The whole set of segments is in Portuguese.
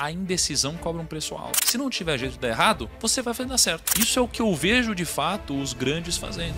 A indecisão cobra um preço alto. Se não tiver jeito de dar errado, você vai fazer dar certo. Isso é o que eu vejo de fato os grandes fazendo.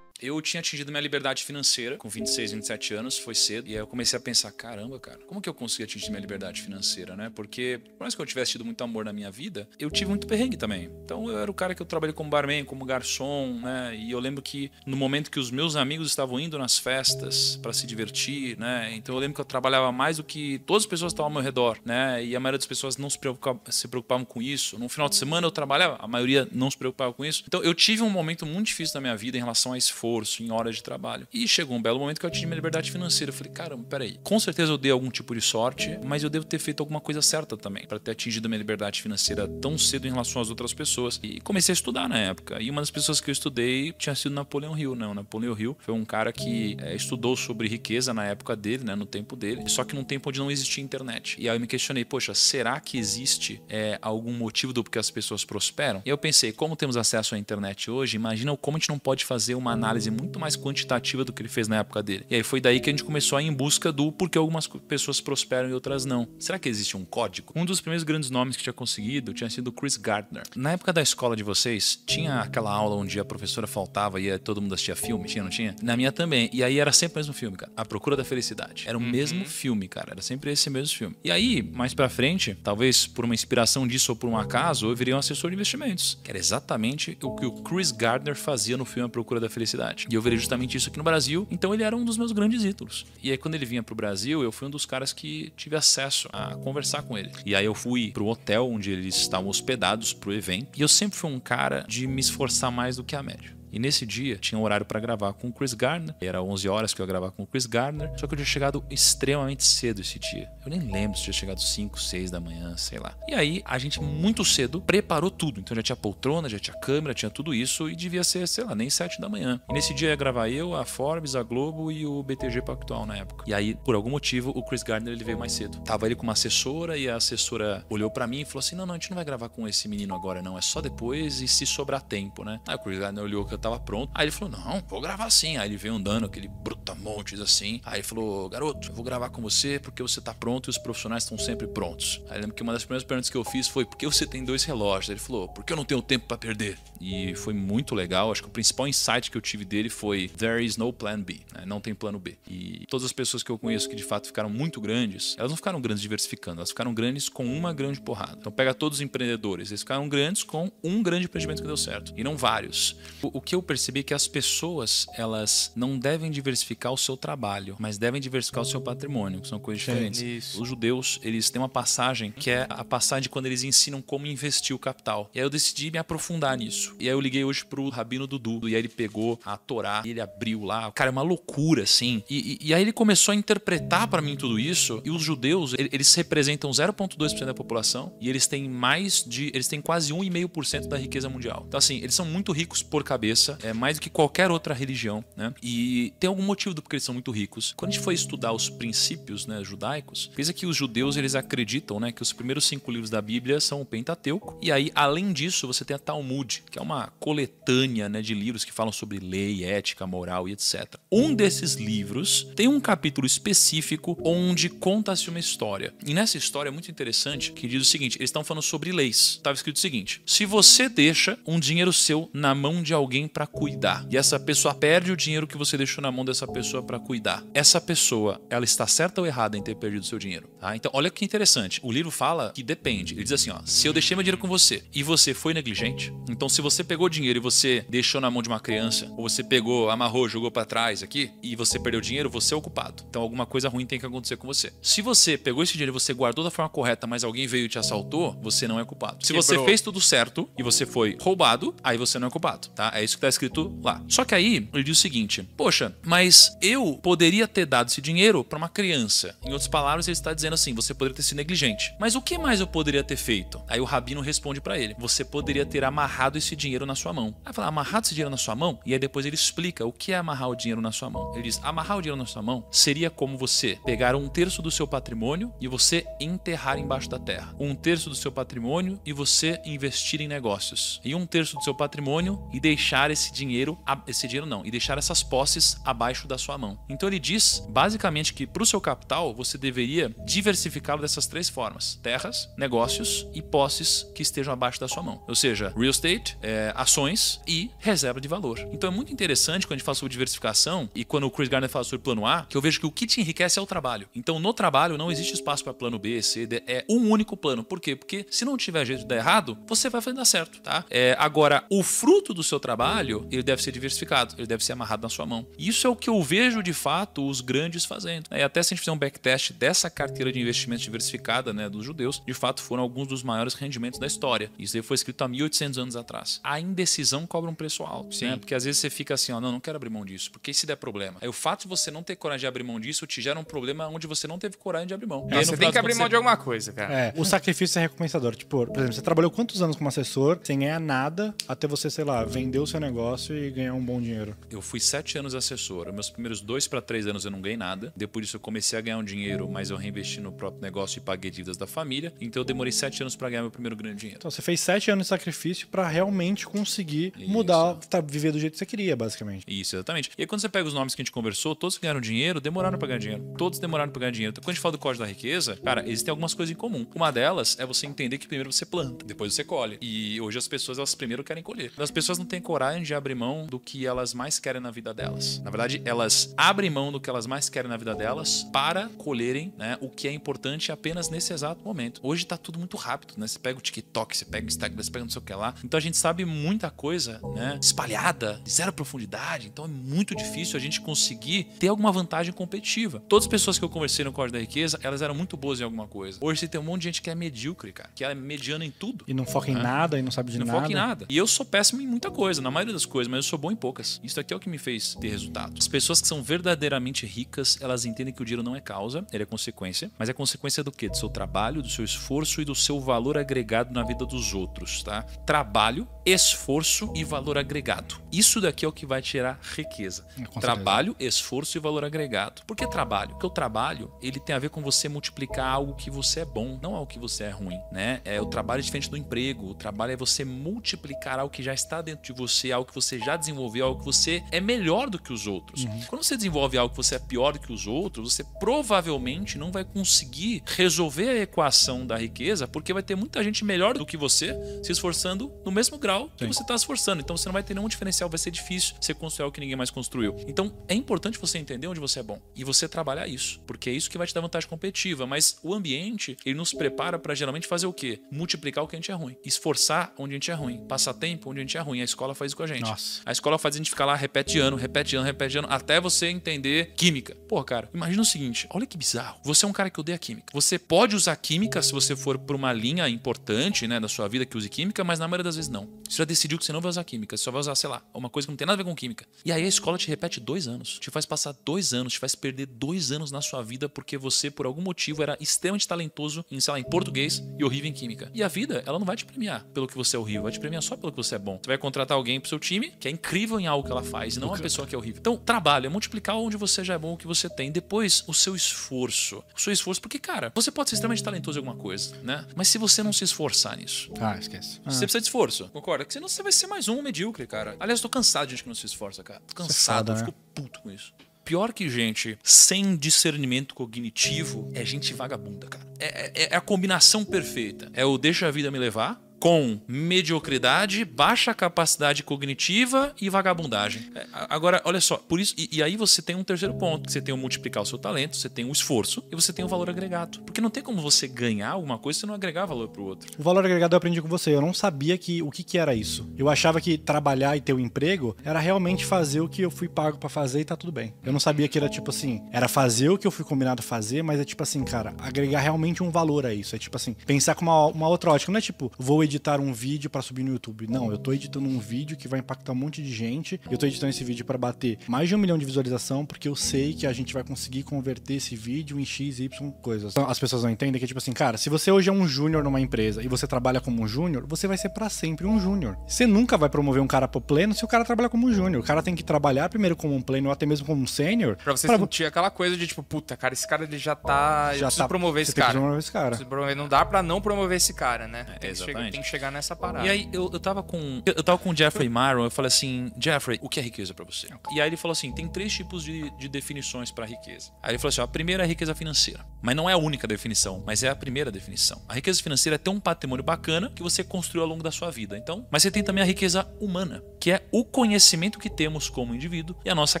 Eu tinha atingido minha liberdade financeira com 26, 27 anos, foi cedo. E aí eu comecei a pensar, caramba, cara, como que eu consegui atingir minha liberdade financeira, né? Porque, por mais que eu tivesse tido muito amor na minha vida, eu tive muito perrengue também. Então eu era o cara que eu trabalhei como barman, como garçom, né? E eu lembro que no momento que os meus amigos estavam indo nas festas para se divertir, né? Então eu lembro que eu trabalhava mais do que todas as pessoas que estavam ao meu redor, né? E a maioria das pessoas não se preocupavam, se preocupavam com isso. No final de semana eu trabalhava, a maioria não se preocupava com isso. Então eu tive um momento muito difícil da minha vida em relação a esforço esforço, em horas de trabalho. E chegou um belo momento que eu atingi minha liberdade financeira. Eu falei, caramba, peraí. Com certeza eu dei algum tipo de sorte, mas eu devo ter feito alguma coisa certa também para ter atingido minha liberdade financeira tão cedo em relação às outras pessoas. E comecei a estudar na época. E uma das pessoas que eu estudei tinha sido Napoleão Hill, não. Napoleão Hill foi um cara que é, estudou sobre riqueza na época dele, né, no tempo dele, só que num tempo onde não existia internet. E aí eu me questionei, poxa, será que existe é, algum motivo do porquê as pessoas prosperam? E eu pensei, como temos acesso à internet hoje, imagina como a gente não pode fazer uma análise muito mais quantitativa do que ele fez na época dele. E aí foi daí que a gente começou a ir em busca do porquê algumas pessoas prosperam e outras não. Será que existe um código? Um dos primeiros grandes nomes que tinha conseguido tinha sido Chris Gardner. Na época da escola de vocês, tinha aquela aula onde a professora faltava e todo mundo assistia filme? Tinha, não tinha? Na minha também. E aí era sempre o mesmo filme, cara. A Procura da Felicidade. Era o uhum. mesmo filme, cara. Era sempre esse mesmo filme. E aí, mais pra frente, talvez por uma inspiração disso ou por um acaso, eu virei um assessor de investimentos. Que era exatamente o que o Chris Gardner fazia no filme A Procura da Felicidade. E eu virei justamente isso aqui no Brasil, então ele era um dos meus grandes ídolos. E aí quando ele vinha pro Brasil, eu fui um dos caras que tive acesso a conversar com ele. E aí eu fui pro hotel onde eles estavam hospedados pro evento, e eu sempre fui um cara de me esforçar mais do que a média. E nesse dia tinha um horário para gravar com o Chris Gardner. Era 11 horas que eu ia gravar com o Chris Gardner. Só que eu tinha chegado extremamente cedo esse dia. Eu nem lembro se tinha chegado 5, 6 da manhã, sei lá. E aí a gente muito cedo preparou tudo. Então já tinha poltrona, já tinha câmera, tinha tudo isso e devia ser, sei lá, nem 7 da manhã. E nesse dia ia gravar eu, a Forbes, a Globo e o BTG Pactual na época. E aí, por algum motivo, o Chris Gardner ele veio mais cedo. Tava ele com uma assessora e a assessora olhou para mim e falou assim: "Não, não, a gente não vai gravar com esse menino agora não, é só depois e se sobrar tempo, né?" Aí o Chris Gardner olhou tava pronto. Aí ele falou: Não, vou gravar sim. Aí ele veio andando, aquele brutamontes assim. Aí ele falou: Garoto, eu vou gravar com você porque você tá pronto e os profissionais estão sempre prontos. Aí eu lembro que uma das primeiras perguntas que eu fiz foi: Por que você tem dois relógios? Aí ele falou: Porque eu não tenho tempo para perder. E foi muito legal. Acho que o principal insight que eu tive dele foi: There is no plan B. Né? Não tem plano B. E todas as pessoas que eu conheço que de fato ficaram muito grandes, elas não ficaram grandes diversificando, elas ficaram grandes com uma grande porrada. Então pega todos os empreendedores, eles ficaram grandes com um grande empreendimento que deu certo e não vários. O, o que eu percebi que as pessoas, elas não devem diversificar o seu trabalho, mas devem diversificar o seu patrimônio, que são coisas diferentes. Isso. Os judeus, eles têm uma passagem que é a passagem de quando eles ensinam como investir o capital. E aí eu decidi me aprofundar nisso. E aí eu liguei hoje pro Rabino Dudu, e aí ele pegou a Torá, e ele abriu lá. Cara, é uma loucura, assim. E, e, e aí ele começou a interpretar para mim tudo isso, e os judeus, eles representam 0,2% da população, e eles têm mais de. Eles têm quase 1,5% da riqueza mundial. Então, assim, eles são muito ricos por cabeça. É, mais do que qualquer outra religião, né? E tem algum motivo do porque eles são muito ricos. Quando a gente foi estudar os princípios, né, judaicos, fez que os judeus eles acreditam, né, que os primeiros cinco livros da Bíblia são o Pentateuco. E aí, além disso, você tem a Talmud, que é uma coletânea, né, de livros que falam sobre lei, ética, moral e etc. Um desses livros tem um capítulo específico onde conta-se uma história. E nessa história é muito interessante que diz o seguinte: eles estão falando sobre leis. Estava escrito o seguinte: se você deixa um dinheiro seu na mão de alguém para cuidar. E essa pessoa perde o dinheiro que você deixou na mão dessa pessoa para cuidar. Essa pessoa, ela está certa ou errada em ter perdido seu dinheiro? Tá? Então, olha que interessante. O livro fala que depende. Ele diz assim, ó, se eu deixei meu dinheiro com você e você foi negligente, então se você pegou dinheiro e você deixou na mão de uma criança, ou você pegou, amarrou, jogou para trás aqui e você perdeu dinheiro, você é o culpado. Então alguma coisa ruim tem que acontecer com você. Se você pegou esse dinheiro e você guardou da forma correta, mas alguém veio e te assaltou, você não é culpado. Se você fez tudo certo e você foi roubado, aí você não é culpado, tá? É isso que tá escrito escrito lá. Só que aí ele diz o seguinte: Poxa, mas eu poderia ter dado esse dinheiro para uma criança. Em outras palavras, ele está dizendo assim: você poderia ter sido negligente. Mas o que mais eu poderia ter feito? Aí o rabino responde para ele: Você poderia ter amarrado esse dinheiro na sua mão. Aí fala: Amarrado esse dinheiro na sua mão? E aí depois ele explica o que é amarrar o dinheiro na sua mão. Ele diz: Amarrar o dinheiro na sua mão seria como você pegar um terço do seu patrimônio e você enterrar embaixo da terra. Um terço do seu patrimônio e você investir em negócios. E um terço do seu patrimônio e deixar deixar esse dinheiro, esse dinheiro não, e deixar essas posses abaixo da sua mão. Então ele diz basicamente que para o seu capital você deveria diversificá-lo dessas três formas: terras, negócios e posses que estejam abaixo da sua mão. Ou seja, real estate, é, ações e reserva de valor. Então é muito interessante quando a gente fala sobre diversificação e quando o Chris Gardner fala sobre plano A, que eu vejo que o que te enriquece é o trabalho. Então no trabalho não existe espaço para plano B, C, D, é um único plano. Por quê? Porque se não tiver jeito de dar errado, você vai fazer dar certo, tá? É, agora, o fruto do seu trabalho, ele deve ser diversificado, ele deve ser amarrado na sua mão. Isso é o que eu vejo de fato os grandes fazendo. É, até se a gente fizer um backtest dessa carteira de investimentos diversificada né, dos judeus, de fato foram alguns dos maiores rendimentos da história. Isso aí foi escrito há 1800 anos atrás. A indecisão cobra um preço alto, Sim. né? Porque às vezes você fica assim, ó, não, não quero abrir mão disso, porque se der problema. Aí o fato de você não ter coragem de abrir mão disso te gera um problema onde você não teve coragem de abrir mão. É, você tem que abrir mão de alguma coisa, cara. É, o sacrifício é recompensador. Tipo, por exemplo, você trabalhou quantos anos como assessor sem ganhar nada até você, sei lá, vender o seu negócio e ganhar um bom dinheiro? Eu fui sete anos assessor. Meus primeiros dois para três anos eu não ganhei nada. Depois disso eu comecei a ganhar um dinheiro, mas eu reinvesti no próprio negócio e paguei dívidas da família. Então eu demorei sete anos para ganhar meu primeiro grande dinheiro. Então você fez sete anos de sacrifício para realmente conseguir Isso. mudar, tá, viver do jeito que você queria, basicamente. Isso, exatamente. E aí quando você pega os nomes que a gente conversou, todos que ganharam dinheiro demoraram para ganhar dinheiro. Todos demoraram para ganhar dinheiro. Então quando a gente fala do código da riqueza, cara, existem algumas coisas em comum. Uma delas é você entender que primeiro você planta, depois você colhe. E hoje as pessoas elas primeiro querem colher. As pessoas não têm coragem de abrir mão do que elas mais querem na vida delas. Na verdade, elas abrem mão do que elas mais querem na vida delas para colherem né, o que é importante apenas nesse exato momento. Hoje tá tudo muito rápido, né? Você pega o TikTok, você pega o Instagram, você pega não sei o que lá. Então a gente sabe muita coisa, né? Espalhada, de zero profundidade. Então é muito difícil a gente conseguir ter alguma vantagem competitiva. Todas as pessoas que eu conversei no Código da Riqueza, elas eram muito boas em alguma coisa. Hoje você tem um monte de gente que é medíocre, cara. Que é mediana em tudo. E não foca em né? nada e não sabe de não nada. Não foca em nada. E eu sou péssimo em muita coisa, na maioria das coisas, mas eu sou bom em poucas. Isso aqui é o que me fez ter resultado. As pessoas que são verdadeiramente ricas, elas entendem que o dinheiro não é causa, ele é consequência. Mas é consequência do quê? Do seu trabalho, do seu esforço e do seu valor agregado na vida dos outros, tá? Trabalho, esforço e valor agregado. Isso daqui é o que vai tirar riqueza. É, trabalho, esforço e valor agregado. Por que trabalho? Porque o trabalho, ele tem a ver com você multiplicar algo que você é bom, não algo que você é ruim, né? É o trabalho é diferente do emprego. O trabalho é você multiplicar algo que já está dentro de você, algo que você já desenvolveu, algo que você é melhor do que os outros. Uhum. Quando você desenvolve algo que você é pior do que os outros, você provavelmente não vai conseguir resolver a equação da riqueza, porque vai ter muita gente melhor do que você se esforçando no mesmo grau que Sim. você está esforçando. Então você não vai ter nenhum diferencial, vai ser difícil você construir algo que ninguém mais construiu. Então é importante você entender onde você é bom e você trabalhar isso, porque é isso que vai te dar vantagem competitiva. Mas o ambiente, ele nos prepara para geralmente fazer o quê? Multiplicar o que a gente é ruim, esforçar onde a gente é ruim, passar tempo onde a gente é ruim. A escola faz isso com a gente. Nossa. A escola faz a gente ficar lá, repete ano, repete ano, repete ano, até você entender química. Pô, cara, imagina o seguinte: olha que bizarro. Você é um cara que odeia química. Você pode usar química se você for por uma linha importante, né, da sua vida que use química, mas na maioria das vezes não. Você já decidiu que você não vai usar química, você só vai usar, sei lá, uma coisa que não tem nada a ver com química. E aí a escola te repete dois anos, te faz passar dois anos, te faz perder dois anos na sua vida porque você, por algum motivo, era extremamente talentoso em, sei lá, em português e horrível em química. E a vida, ela não vai te premiar pelo que você é horrível, vai te premiar só pelo que você é bom. Você vai contratar alguém pro seu time que é incrível em algo que ela faz, e não uma pessoa que é horrível. Então, trabalho é multiplicar onde você já é bom, o que você tem. Depois, o seu esforço. O seu esforço, porque, cara, você pode ser extremamente talentoso em alguma coisa, né? Mas se você não se esforçar nisso. Ah, esquece. Ah. Você precisa de esforço, concorda? Porque senão você vai ser mais um medíocre, cara. Aliás, eu tô cansado de gente que não se esforça, cara. Tô cansado, é foda, eu fico puto com isso pior que gente sem discernimento cognitivo é gente vagabunda, cara. É, é, é, a combinação perfeita. É o deixa a vida me levar, com mediocridade, baixa capacidade cognitiva e vagabundagem. É, agora, olha só, por isso e, e, aí você tem um terceiro ponto, você tem o multiplicar o seu talento, você tem o esforço e você tem o valor agregado. Porque não tem como você ganhar alguma coisa se não agregar valor pro outro. O valor agregado eu aprendi com você, eu não sabia que o que, que era isso. Eu achava que trabalhar e ter um emprego era realmente fazer o que eu fui pago para fazer e tá tudo bem. Eu não sabia que era tipo assim, era fazer o que eu fui combinado a fazer, mas é tipo assim, cara, agregar realmente um valor a isso. É tipo assim, pensar com uma, uma outra ótica, não é tipo, vou editar um vídeo para subir no YouTube. Não, eu tô editando um vídeo que vai impactar um monte de gente. Eu tô editando esse vídeo para bater mais de um milhão de visualização, porque eu sei que a gente vai conseguir converter esse vídeo em X, Y coisas. Então, as pessoas não entendem que é tipo assim, cara, se você hoje é um júnior numa empresa e você trabalha como um júnior, você vai ser para sempre um júnior. Você nunca vai promover um cara pro pleno se o cara trabalha como um júnior. O cara tem que trabalhar primeiro como um pleno ou até mesmo como um sênior. Pra você pra... sentir aquela coisa de tipo, puta, cara, esse cara ele já tá. Já eu preciso tá... promover esse cara. promover esse cara. Promover. Não dá para não promover esse cara, né? É, exatamente. Tem que chegar nessa parada. E aí eu, eu tava com. Eu tava com o Jeffrey Myron, eu falei assim, Jeffrey, o que é riqueza pra você? E aí ele falou assim: tem três tipos de, de definições pra riqueza. Aí ele falou assim: ó, a primeira é a riqueza financeira. Mas não é a única definição, mas é a primeira definição. A riqueza financeira é ter um patrimônio bacana que você construiu ao longo da sua vida. Então, mas você tem também a riqueza humana, que é o conhecimento que temos como indivíduo e a nossa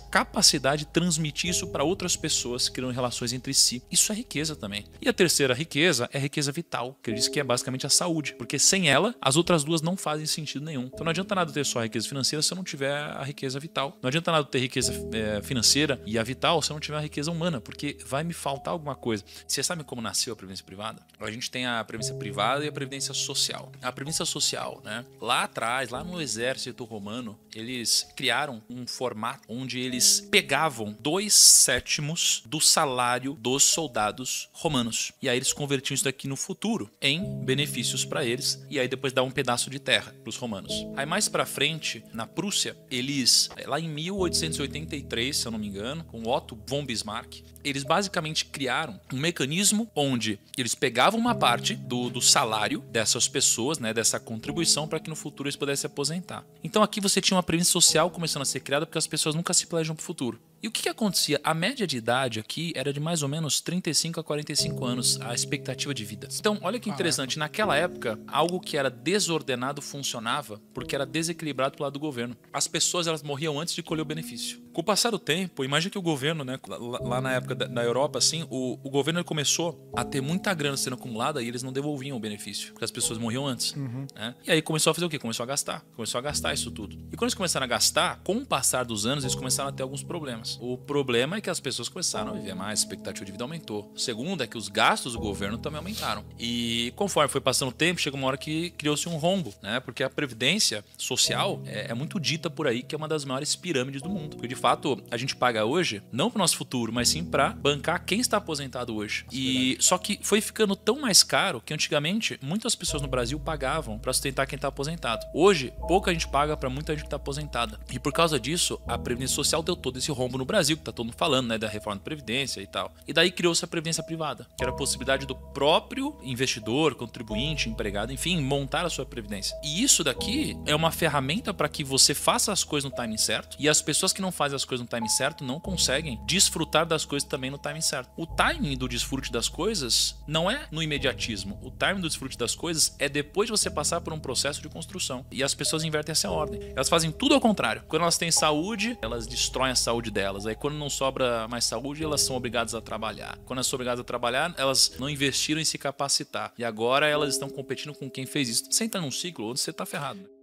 capacidade de transmitir isso para outras pessoas, criando relações entre si. Isso é riqueza também. E a terceira riqueza é a riqueza vital, que ele diz que é basicamente a saúde, porque sem ela, as outras duas não fazem sentido nenhum. Então não adianta nada ter só a riqueza financeira se eu não tiver a riqueza vital. Não adianta nada ter riqueza é, financeira e a vital se eu não tiver a riqueza humana, porque vai me faltar alguma coisa. Você sabe como nasceu a previdência privada? A gente tem a previdência privada e a previdência social. A previdência social, né? Lá atrás, lá no exército romano, eles criaram um formato onde eles pegavam dois sétimos do salário dos soldados romanos. E aí eles convertiam isso daqui no futuro em benefícios para eles e aí depois dá um pedaço de terra para os romanos. Aí mais para frente, na Prússia, eles lá em 1883, se eu não me engano, com Otto von Bismarck, eles basicamente criaram um mecanismo onde eles pegavam uma parte do, do salário dessas pessoas, né, dessa contribuição, para que no futuro eles pudessem se aposentar. Então aqui você tinha uma previdência social começando a ser criada porque as pessoas nunca se planejam para o futuro. E o que, que, acontecia? A média de idade aqui era de mais ou menos 35 a 45 anos, a expectativa de vida. Então, olha que interessante, naquela época, algo que era desordenado funcionava porque era desequilibrado pelo lado do governo. As pessoas elas morriam antes de colher o benefício. Com o passar do tempo, imagine que o governo, né, lá na época da, Europa, assim, o, o governo começou a ter muita grana sendo acumulada e eles não devolviam o benefício, porque as pessoas morriam antes. Uhum. Né? E aí começou a fazer o quê? Começou a gastar. Começou a gastar isso tudo. E quando eles começaram a gastar, com o passar dos anos, eles começaram a ter alguns problemas. O problema é que as pessoas começaram a viver mais, a expectativa de vida aumentou. O segundo é que os gastos do governo também aumentaram. E conforme foi passando o tempo, chegou uma hora que criou-se um rombo, né? Porque a previdência social é, é, muito dita por aí que é uma das maiores pirâmides do mundo. Porque de fato a gente paga hoje não para o nosso futuro, mas sim para bancar quem está aposentado hoje. E só que foi ficando tão mais caro que antigamente muitas pessoas no Brasil pagavam para sustentar quem está aposentado. Hoje pouca gente paga para muita gente que está aposentada. E por causa disso a previdência social deu todo esse rombo no Brasil que tá todo mundo falando, né, da reforma da previdência e tal. E daí criou-se a previdência privada, que era a possibilidade do próprio investidor, contribuinte, empregado, enfim, montar a sua previdência. E isso daqui é uma ferramenta para que você faça as coisas no timing certo. E as pessoas que não fazem as coisas no timing certo não conseguem desfrutar das coisas também no timing certo. O timing do desfrute das coisas não é no imediatismo. O timing do desfrute das coisas é depois de você passar por um processo de construção. E as pessoas invertem essa ordem. Elas fazem tudo ao contrário. Quando elas têm saúde, elas destroem a saúde delas. Aí quando não sobra mais saúde, elas são obrigadas a trabalhar. Quando elas são obrigadas a trabalhar, elas não investiram em se capacitar. E agora elas estão competindo com quem fez isso. Você entra num ciclo onde você está ferrado.